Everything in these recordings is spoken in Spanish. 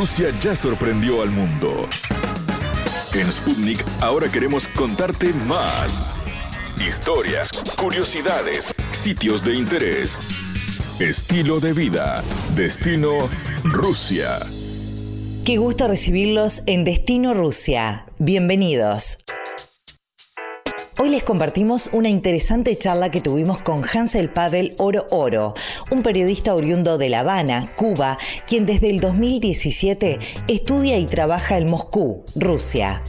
Rusia ya sorprendió al mundo. En Sputnik ahora queremos contarte más. Historias, curiosidades, sitios de interés, estilo de vida, destino Rusia. Qué gusto recibirlos en Destino Rusia. Bienvenidos. Hoy les compartimos una interesante charla que tuvimos con Hansel Pavel Oro Oro, un periodista oriundo de La Habana, Cuba, quien desde el 2017 estudia y trabaja en Moscú, Rusia.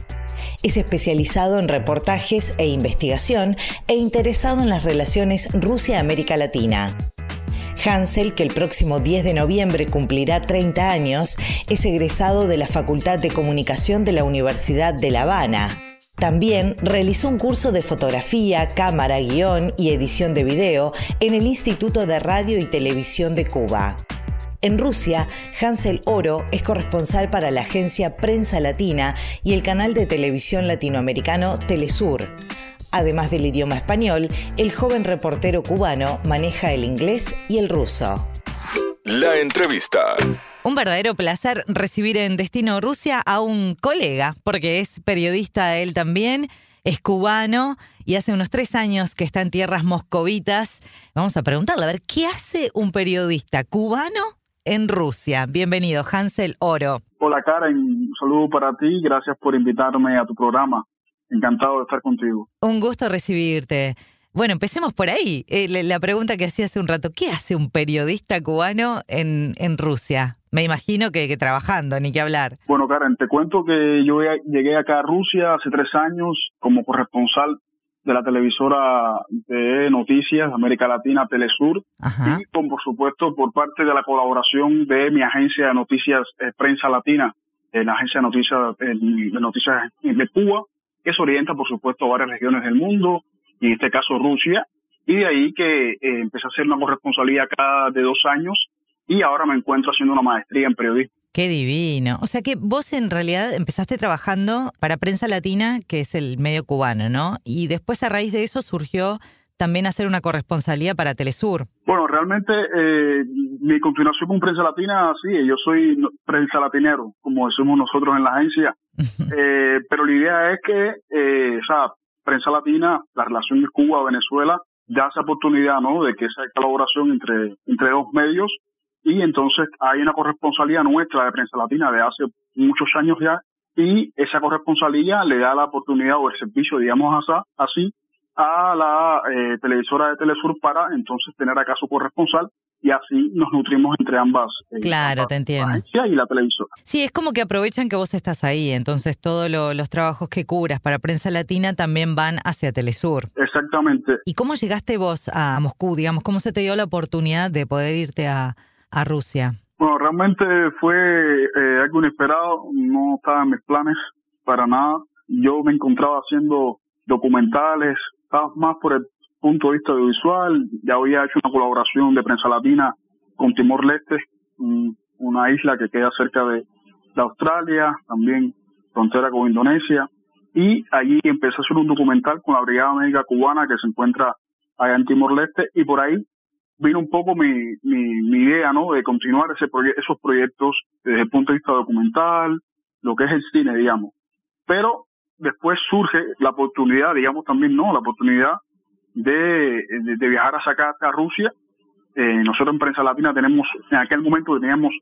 Es especializado en reportajes e investigación e interesado en las relaciones Rusia-América Latina. Hansel, que el próximo 10 de noviembre cumplirá 30 años, es egresado de la Facultad de Comunicación de la Universidad de La Habana. También realizó un curso de fotografía, cámara, guion y edición de video en el Instituto de Radio y Televisión de Cuba. En Rusia, Hansel Oro es corresponsal para la agencia Prensa Latina y el canal de televisión latinoamericano Telesur. Además del idioma español, el joven reportero cubano maneja el inglés y el ruso. La entrevista. Un verdadero placer recibir en Destino Rusia a un colega, porque es periodista él también, es cubano y hace unos tres años que está en tierras moscovitas. Vamos a preguntarle, a ver, ¿qué hace un periodista cubano en Rusia? Bienvenido, Hansel Oro. Hola Karen, un saludo para ti, gracias por invitarme a tu programa. Encantado de estar contigo. Un gusto recibirte. Bueno, empecemos por ahí. Eh, la pregunta que hacía hace un rato, ¿qué hace un periodista cubano en, en Rusia? Me imagino que, que, trabajando, ni que hablar. Bueno, Karen, te cuento que yo llegué acá a Rusia hace tres años como corresponsal de la televisora de noticias de América Latina, Telesur, y con, por supuesto, por parte de la colaboración de mi agencia de noticias eh, Prensa Latina, en la agencia de noticias, de noticias de Cuba, que se orienta, por supuesto, a varias regiones del mundo, y en este caso Rusia, y de ahí que eh, empecé a hacer una corresponsalía cada de dos años y ahora me encuentro haciendo una maestría en periodismo. Qué divino. O sea que vos en realidad empezaste trabajando para Prensa Latina, que es el medio cubano, ¿no? Y después a raíz de eso surgió también hacer una corresponsalía para Telesur. Bueno, realmente eh, mi continuación con Prensa Latina, sí, yo soy prensa latinero, como decimos nosotros en la agencia, eh, pero la idea es que, eh, o sea, Prensa Latina, la relación de Cuba-Venezuela, da esa oportunidad, ¿no?, de que esa colaboración entre, entre dos medios y entonces hay una corresponsalía nuestra de Prensa Latina de hace muchos años ya y esa corresponsalía le da la oportunidad o el servicio, digamos así, a la eh, televisora de Telesur para entonces tener acá su corresponsal y así nos nutrimos entre ambas. Eh, claro, te entiendo. y la televisora. Sí, es como que aprovechan que vos estás ahí, entonces todos los trabajos que cubras para Prensa Latina también van hacia Telesur. Exactamente. ¿Y cómo llegaste vos a Moscú, digamos? ¿Cómo se te dio la oportunidad de poder irte a, a Rusia? Bueno, realmente fue eh, algo inesperado, no estaba en mis planes para nada. Yo me encontraba haciendo documentales, más por el punto de vista audiovisual, ya había hecho una colaboración de prensa latina con Timor-Leste, una isla que queda cerca de, Australia, también frontera con Indonesia, y allí empecé a hacer un documental con la Brigada Médica Cubana que se encuentra allá en Timor-Leste, y por ahí vino un poco mi, mi, idea, ¿no?, de continuar ese esos proyectos desde el punto de vista documental, lo que es el cine, digamos. Pero después surge la oportunidad, digamos también, ¿no?, la oportunidad de, de, viajar a sacar a Rusia. Eh, nosotros en Prensa Latina tenemos, en aquel momento teníamos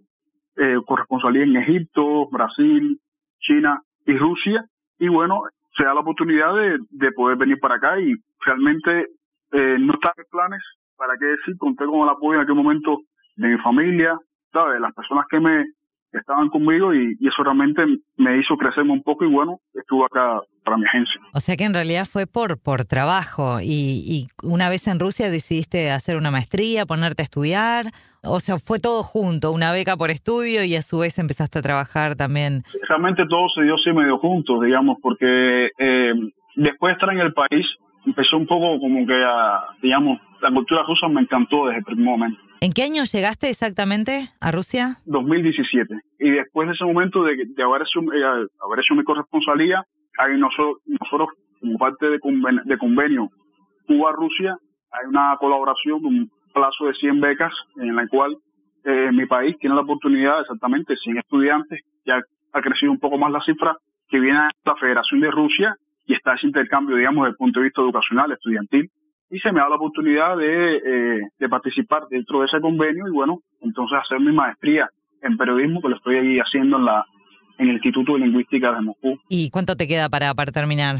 eh, corresponsalía en Egipto, Brasil, China y Rusia. Y bueno, se da la oportunidad de, de poder venir para acá y realmente eh, no está en planes, para qué decir, conté con el apoyo en aquel momento de mi familia, ¿sabes? Las personas que me estaban conmigo y, eso realmente me hizo crecerme un poco y bueno, estuve acá para mi agencia. O sea que en realidad fue por, por trabajo y, y una vez en Rusia decidiste hacer una maestría, ponerte a estudiar, o sea, fue todo junto, una beca por estudio y a su vez empezaste a trabajar también. Realmente todo se dio así medio juntos, digamos, porque eh, después de estar en el país, empezó un poco como que a, digamos, la cultura rusa me encantó desde el primer momento. ¿En qué año llegaste exactamente a Rusia? 2017. Y después de ese momento de, de haber, hecho, eh, haber hecho mi corresponsalía, hay nosotros, nosotros como parte de, de convenio Cuba-Rusia, hay una colaboración, un plazo de 100 becas en la cual eh, mi país tiene la oportunidad, exactamente, 100 estudiantes, ya ha crecido un poco más la cifra, que viene a la Federación de Rusia y está ese intercambio, digamos, desde el punto de vista educacional, estudiantil, y se me da la oportunidad de, eh, de participar dentro de ese convenio y bueno, entonces hacer mi maestría en periodismo que lo estoy ahí haciendo en la en el Instituto de Lingüística de Moscú. ¿Y cuánto te queda para, para terminar?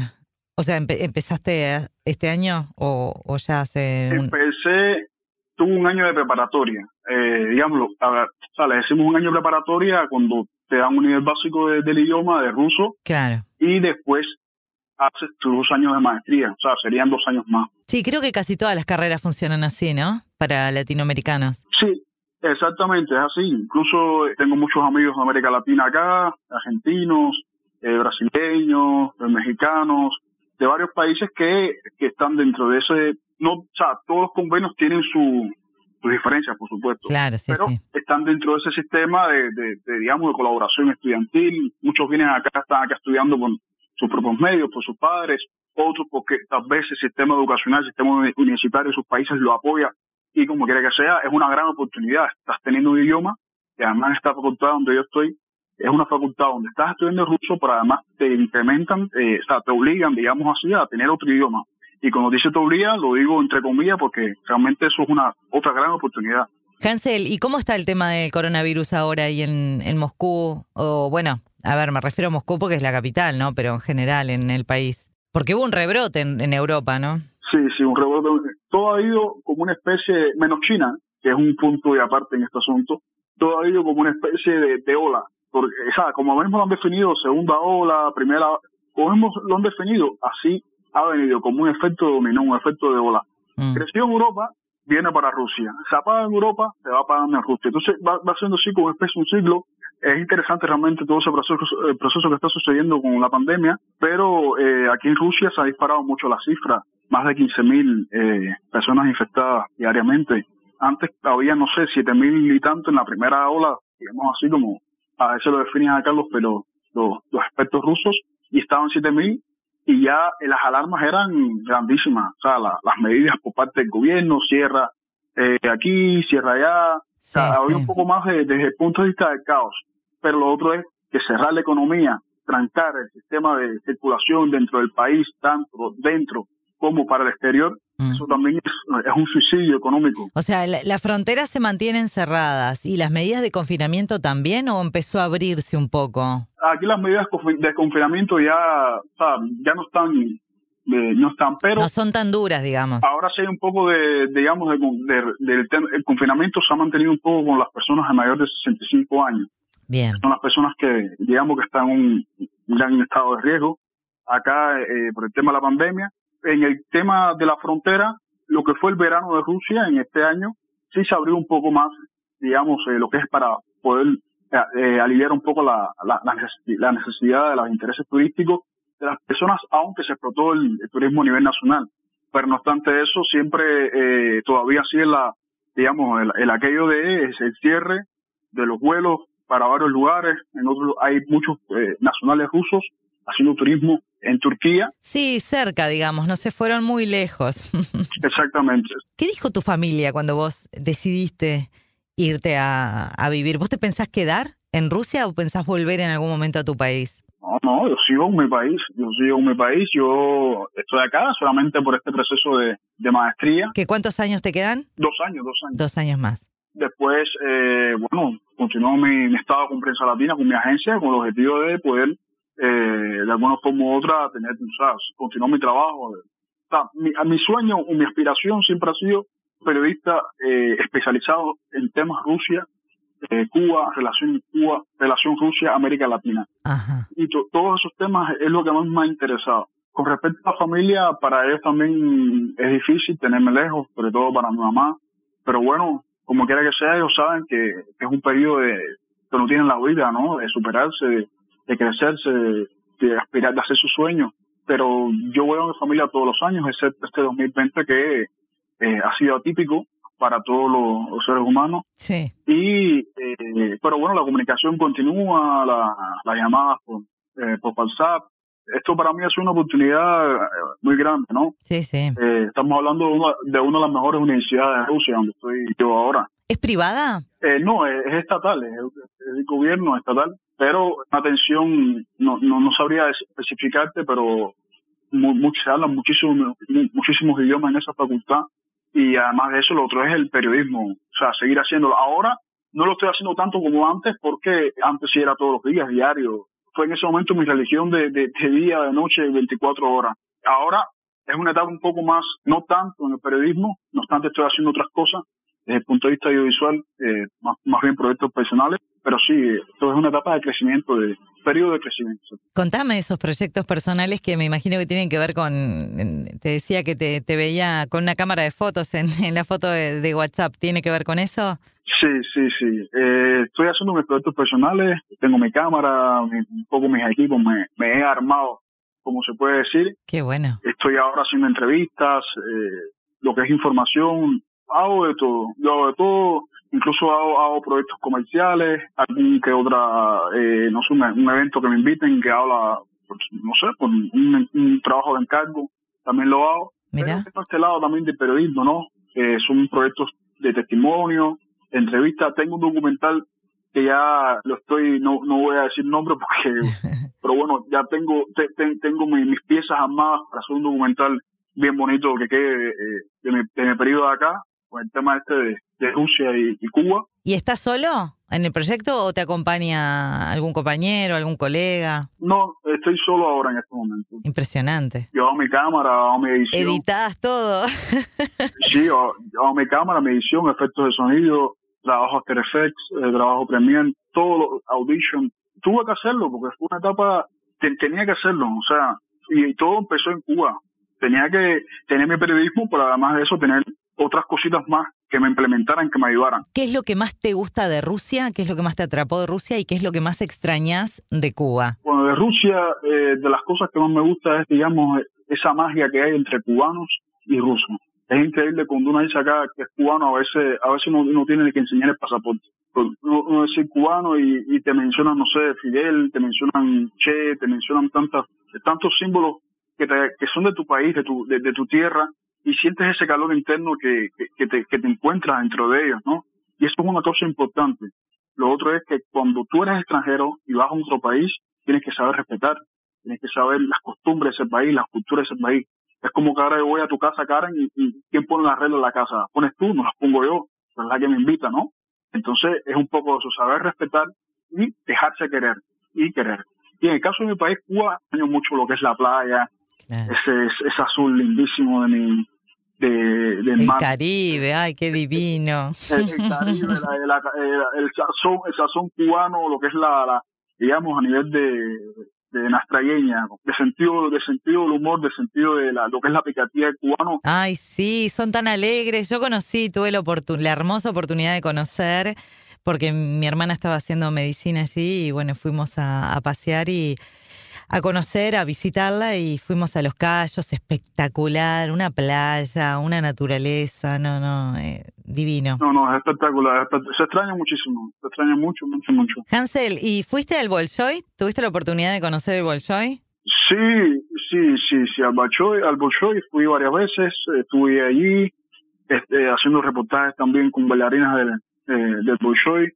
O sea, ¿empezaste este año o, o ya hace...? Un... Empecé, tuve un año de preparatoria, eh, digámoslo, a ver, o sea, le decimos un año de preparatoria cuando te dan un nivel básico del idioma, de ruso. Claro. Y después haces tus dos años de maestría, o sea, serían dos años más. Sí, creo que casi todas las carreras funcionan así, ¿no? Para latinoamericanos. Sí, exactamente, es así. Incluso tengo muchos amigos de América Latina acá, argentinos, eh, brasileños, eh, mexicanos, de varios países que, que están dentro de ese, no, o sea, todos los convenios tienen su, sus diferencias, por supuesto. Claro, sí, pero están dentro de ese sistema de, de, digamos, de colaboración estudiantil. Muchos vienen acá, están acá estudiando con sus propios medios, por sus padres, otros porque tal vez el sistema educacional, el sistema universitario de sus países lo apoya y como quiera que sea, es una gran oportunidad. Estás teniendo un idioma que además esta facultad donde yo estoy es una facultad donde estás estudiando ruso, pero además te incrementan, eh, o sea, te obligan, digamos así, a tener otro idioma. Y cuando dice te obliga, lo digo entre comillas porque realmente eso es una otra gran oportunidad. Hansel, ¿y cómo está el tema del coronavirus ahora ahí en, en Moscú? O bueno, a ver, me refiero a Moscú porque es la capital, ¿no? Pero en general en el país. Porque hubo un rebrote en, Europa, ¿no? Sí, sí, un rebrote. Todo ha ido como una especie, menos China, que es un punto de aparte en este asunto, todo ha ido como una especie de, ola. Porque, o sea, como mismo lo han definido, segunda ola, primera, como mismo lo han definido, así ha venido como un efecto de dominó, un efecto de ola. Mm. Creció en Europa, viene para Rusia. Se apaga en Europa, se va apagando en Rusia. Entonces va, va siendo así como especie un ciclo es interesante realmente todo ese proceso, el proceso que está sucediendo con la pandemia, pero eh, aquí en Rusia se ha disparado mucho la cifra, más de 15.000 eh, personas infectadas diariamente. Antes había, no sé, 7.000 y tanto en la primera ola, digamos así como a veces lo definen a Carlos, pero los, los expertos rusos, y estaban 7.000 y ya las alarmas eran grandísimas. O sea, las medidas por parte del gobierno, cierra eh, aquí, cierra allá. o sea, había un poco más desde el punto de vista del caos pero lo otro es que cerrar la economía, trancar el sistema de circulación dentro del país, tanto dentro como para el exterior, mm. eso también es, un suicidio económico. O sea, ¿las fronteras se mantienen cerradas y las medidas de confinamiento también o empezó a abrirse un poco? Aquí las medidas de confinamiento ya, ya no están no están, pero... No son tan duras, digamos. Ahora sí hay un poco de, digamos, del el confinamiento se ha mantenido un poco con las personas a mayor de 65 años. Son las personas que, digamos, que están en un gran estado de riesgo. Acá, eh, por el tema de la pandemia. En el tema de la frontera, lo que fue el verano de Rusia en este año, sí se abrió un poco más, digamos, eh, lo que es para poder eh, aliviar un poco la, la, necesidad de los intereses turísticos de las personas, aunque se explotó el, turismo a nivel nacional. Pero no obstante eso, siempre todavía sigue la, digamos, el, el aquello de el cierre de los vuelos para varios lugares. En otros hay muchos eh, nacionales rusos haciendo turismo en Turquía. Sí, cerca, digamos, no se fueron muy lejos. Exactamente. ¿Qué dijo tu familia cuando vos decidiste irte a, a, vivir? ¿Vos te pensás quedar en Rusia o pensás volver en algún momento a tu país? No, no, yo sigo en mi país, yo sigo en mi país, yo estoy acá solamente por este proceso de, de maestría. ¿Qué cuántos años te quedan? Dos años, dos años. Dos años más. Después, eh, bueno, continuó mi, estado con Prensa Latina, con mi agencia, con el objetivo de poder, eh, de alguna forma u otra, tener, o continuar mi trabajo. O sea, mi, mi sueño o mi aspiración siempre ha sido periodista eh, especializado en temas Rusia, eh, Cuba, relación Cuba, relación Rusia-América Latina. Y todos esos temas es lo que más me ha interesado. Con respecto a la familia, para ellos también es difícil tenerme lejos, sobre todo para mi mamá. Pero bueno, como quiera que sea, ellos saben que, es un periodo de, que no tienen la vida, ¿no? De superarse, de, crecerse, de, aspirar, de hacer sus sueños. Pero yo voy a mi familia todos los años, excepto este 2020 que eh, ha sido atípico para todos los, seres humanos. Sí. Y, eh, pero bueno, la comunicación continúa, las llamadas por, eh, por WhatsApp, esto para mí es una oportunidad eh, muy grande, ¿no? Sí, sí. Estamos hablando de una, de una, de las mejores universidades de Rusia, donde estoy yo ahora. ¿Es privada? Eh, no, es, estatal, es, el gobierno estatal, pero atención, no, no, no sabría especificarte, pero se hablan muchísimos, muchísimos idiomas en esa facultad y además de eso lo otro es el periodismo, o sea, seguir haciéndolo. Ahora no lo estoy haciendo tanto como antes porque antes sí era todos los días, diario. Fue en ese momento mi religión de, de día, de noche, 24 horas. Ahora es una etapa un poco más, no tanto en el periodismo, no obstante estoy haciendo otras cosas, desde el punto de vista audiovisual, eh, más, más, bien proyectos personales, pero sí, esto es una etapa de crecimiento, de periodo de crecimiento. Contame esos proyectos personales que me imagino que tienen que ver con, te decía que te, te veía con una cámara de fotos en, en la foto de, WhatsApp, ¿tiene que ver con eso? Sí, sí, sí. Eh, estoy haciendo mis proyectos personales, tengo mi cámara, un poco mis equipos, me, me he armado como se puede decir. Qué bueno. Estoy ahora haciendo entrevistas, eh, lo que es información, hago de todo, yo hago de todo, incluso hago, hago proyectos comerciales, algún que otra, eh, no sé, un, evento que me inviten que habla, pues, no sé, por un, trabajo de encargo, también lo hago. Mira. Pero este lado también de periodismo, ¿no? Eh, son proyectos de testimonio, entrevistas. Tengo un documental que ya lo estoy, no, no voy a decir nombre porque, pero bueno, ya tengo, tengo mis, piezas armadas para hacer un documental bien bonito que quede eh, de, mi, de mi periodo de acá, con el tema este de, Rusia y, Cuba. ¿Y estás solo en el proyecto o te acompaña algún compañero, algún colega? No, estoy solo ahora en este momento. Impresionante. Yo hago mi cámara, hago mi edición. Editas todo. sí, hago, hago mi cámara, mi edición, efectos de sonido, trabajo After Effects, eh, trabajo Premiere, todo, Audition. Tuve que hacerlo porque fue una etapa, tenía que hacerlo, o sea, y, todo empezó en Cuba. Tenía que tener mi periodismo, pero además de eso tener otras cositas más que me implementaran, que me ayudaran. ¿Qué es lo que más te gusta de Rusia? ¿Qué es lo que más te atrapó de Rusia? ¿Y qué es lo que más extrañas de Cuba? Bueno, de Rusia, eh, de las cosas que más me gusta es, digamos, esa magia que hay entre cubanos y rusos es increíble cuando uno dice acá que es cubano, a veces, a veces uno, tiene que enseñar el pasaporte. Pues, uno, uno dice cubano y, te mencionan, no sé, Fidel, te mencionan Che, te mencionan tantas, tantos símbolos que, que son de tu país, de tu, de, tu tierra, y sientes ese calor interno que, que, te, que te encuentras dentro de ellos, ¿no? Y eso es una cosa importante. Lo otro es que cuando tú eres extranjero y vas a otro país, tienes que saber respetar, tienes que saber las costumbres de ese país, las culturas de ese país. Es como que ahora yo voy a tu casa, Karen, y, ¿quién pone las reglas en la casa? ¿Pones tú? No las pongo yo. Es la que me invita, ¿no? Entonces es un poco eso, saber respetar y dejarse querer y querer. Y en el caso de mi país, Cuba, año mucho lo que es la playa, ese, ese azul lindísimo de mi, de, del el Caribe, ay, qué divino. El, Caribe, el, sazón, el sazón cubano, lo que es la, la digamos, a nivel de, de nastrayeña, de sentido, de sentido del humor, de sentido de la, lo que es la picatía del cubano. Ay, sí, son tan alegres. Yo conocí, tuve la, la hermosa oportunidad de conocer, porque mi hermana estaba haciendo medicina allí y bueno, fuimos a pasear y a conocer, a visitarla y fuimos a Los Cayos, espectacular, una playa, una naturaleza, no, no, eh, divino. No, no, es espectacular, se extraña muchísimo, se extraña mucho, mucho, mucho. Hansel, ¿y fuiste al Bolshoi? ¿Tuviste la oportunidad de conocer el Bolshoi? Sí, sí, sí, sí, al Bolshoi, al Bolshoi fui varias veces, estuve allí este, haciendo reportajes también con bailarinas del, eh, del Bolshoi,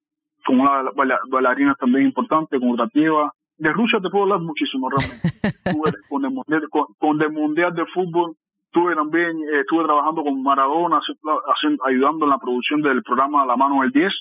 con una bailarina también importante, con otra pieva, de Rusia te puedo hablar muchísimo realmente. con, el mundial, con, el mundial de fútbol, estuve también, eh, estuve trabajando con Maradona, haciendo, ayudando en la producción del programa La Mano del 10.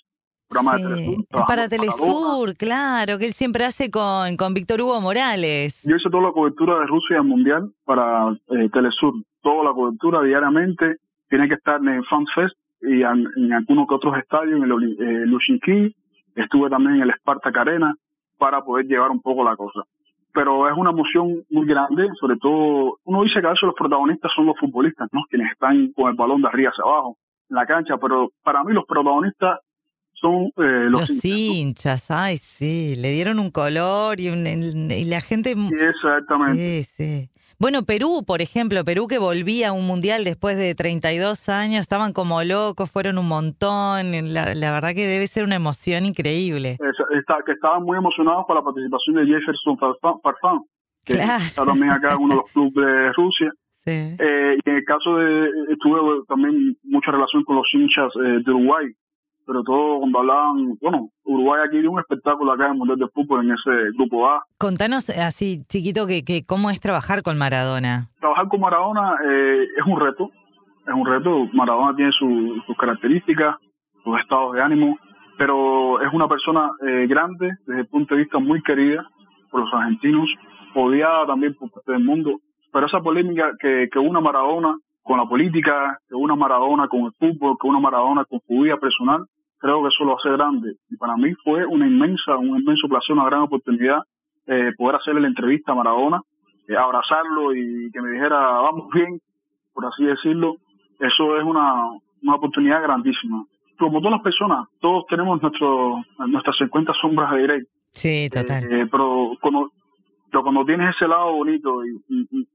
Programa de Telesur, para Telesur, claro, que él siempre hace con, con Víctor Hugo Morales. Yo hice toda la cobertura de Rusia al Mundial para eh, Telesur, toda la cobertura diariamente. Tiene que estar en el Fans Fest y en, algunos que otros estadios, en el eh, estuve también en el Spartak Arena para poder llevar un poco la cosa. Pero es una emoción muy grande, sobre todo, uno dice que a veces los protagonistas son los futbolistas, ¿no? Quienes están con el balón de arriba hacia abajo en la cancha, pero para mí los protagonistas son eh, los, los hinchas. Ay, sí, le dieron un color y, un, y la gente... Sí, exactamente. Sí, sí. Bueno, Perú, por ejemplo, Perú que volvía a un mundial después de 32 años, estaban como locos, fueron un montón. La, verdad que debe ser una emoción increíble. está, que estaban muy emocionados por la participación de Jefferson Farfán, que está también acá en uno de los clubes de Rusia. Sí. Eh, y en el caso de, tuve también mucha relación con los hinchas eh, de Uruguay, pero todo cuando hablaban, bueno, Uruguay aquí dio un espectáculo acá en el Mundial de Fútbol en ese grupo A. Contanos así, chiquito, que, que cómo es trabajar con Maradona. Trabajar con Maradona eh, es un reto, es un reto. Maradona tiene sus características, sus estados de ánimo, pero es una persona eh, grande, desde el punto de vista muy querida por los argentinos, odiada también por parte del mundo. Pero esa polémica que, que una Maradona con la política, que una Maradona con el fútbol, que una Maradona con su vida personal, creo que eso lo hace grande. Y para mí fue una inmensa, un inmenso placer, una gran oportunidad eh, poder hacerle la entrevista a Maradona, eh, abrazarlo y que me dijera, vamos bien, por así decirlo. Eso es una, una oportunidad grandísima. Como todas las personas, todos tenemos nuestro, nuestras 50 sombras de Grey. Sí, total. Eh, pero, cuando, pero cuando tienes ese lado bonito y, y,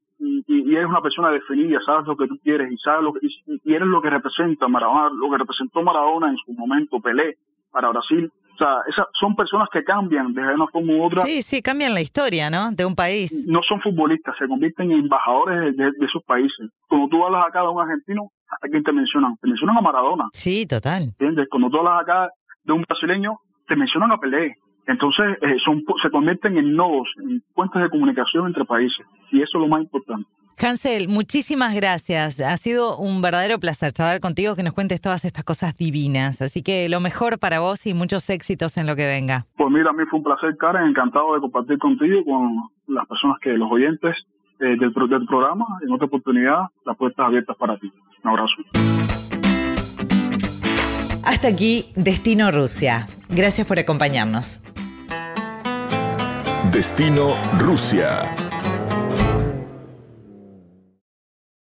y, eres una persona definida, sabes lo que tú quieres y sabes lo que, y, eres lo que representa Maradona, lo que representó Maradona en su momento, Pelé, para Brasil. O sea, esas son personas que cambian de una forma u otra. Sí, sí, cambian la historia, ¿no? De un país. No son futbolistas, se convierten en embajadores de, de, esos países. Cuando tú hablas acá de un argentino, ¿a quién te mencionan? Te mencionan a Maradona. Sí, total. ¿Entiendes? Cuando tú hablas acá de un brasileño, te mencionan a Pelé. Entonces, eh, son, se convierten en nodos, en puentes de comunicación entre países. Y eso es lo más importante. Hansel, muchísimas gracias. Ha sido un verdadero placer charlar contigo, que nos cuentes todas estas cosas divinas. Así que lo mejor para vos y muchos éxitos en lo que venga. Pues mira, a mí fue un placer, Karen. Encantado de compartir contigo y con las personas que, los oyentes eh, del, del programa. En otra oportunidad, las puertas abiertas para ti. Un abrazo. Hasta aquí, Destino Rusia. Gracias por acompañarnos. Destino Rusia.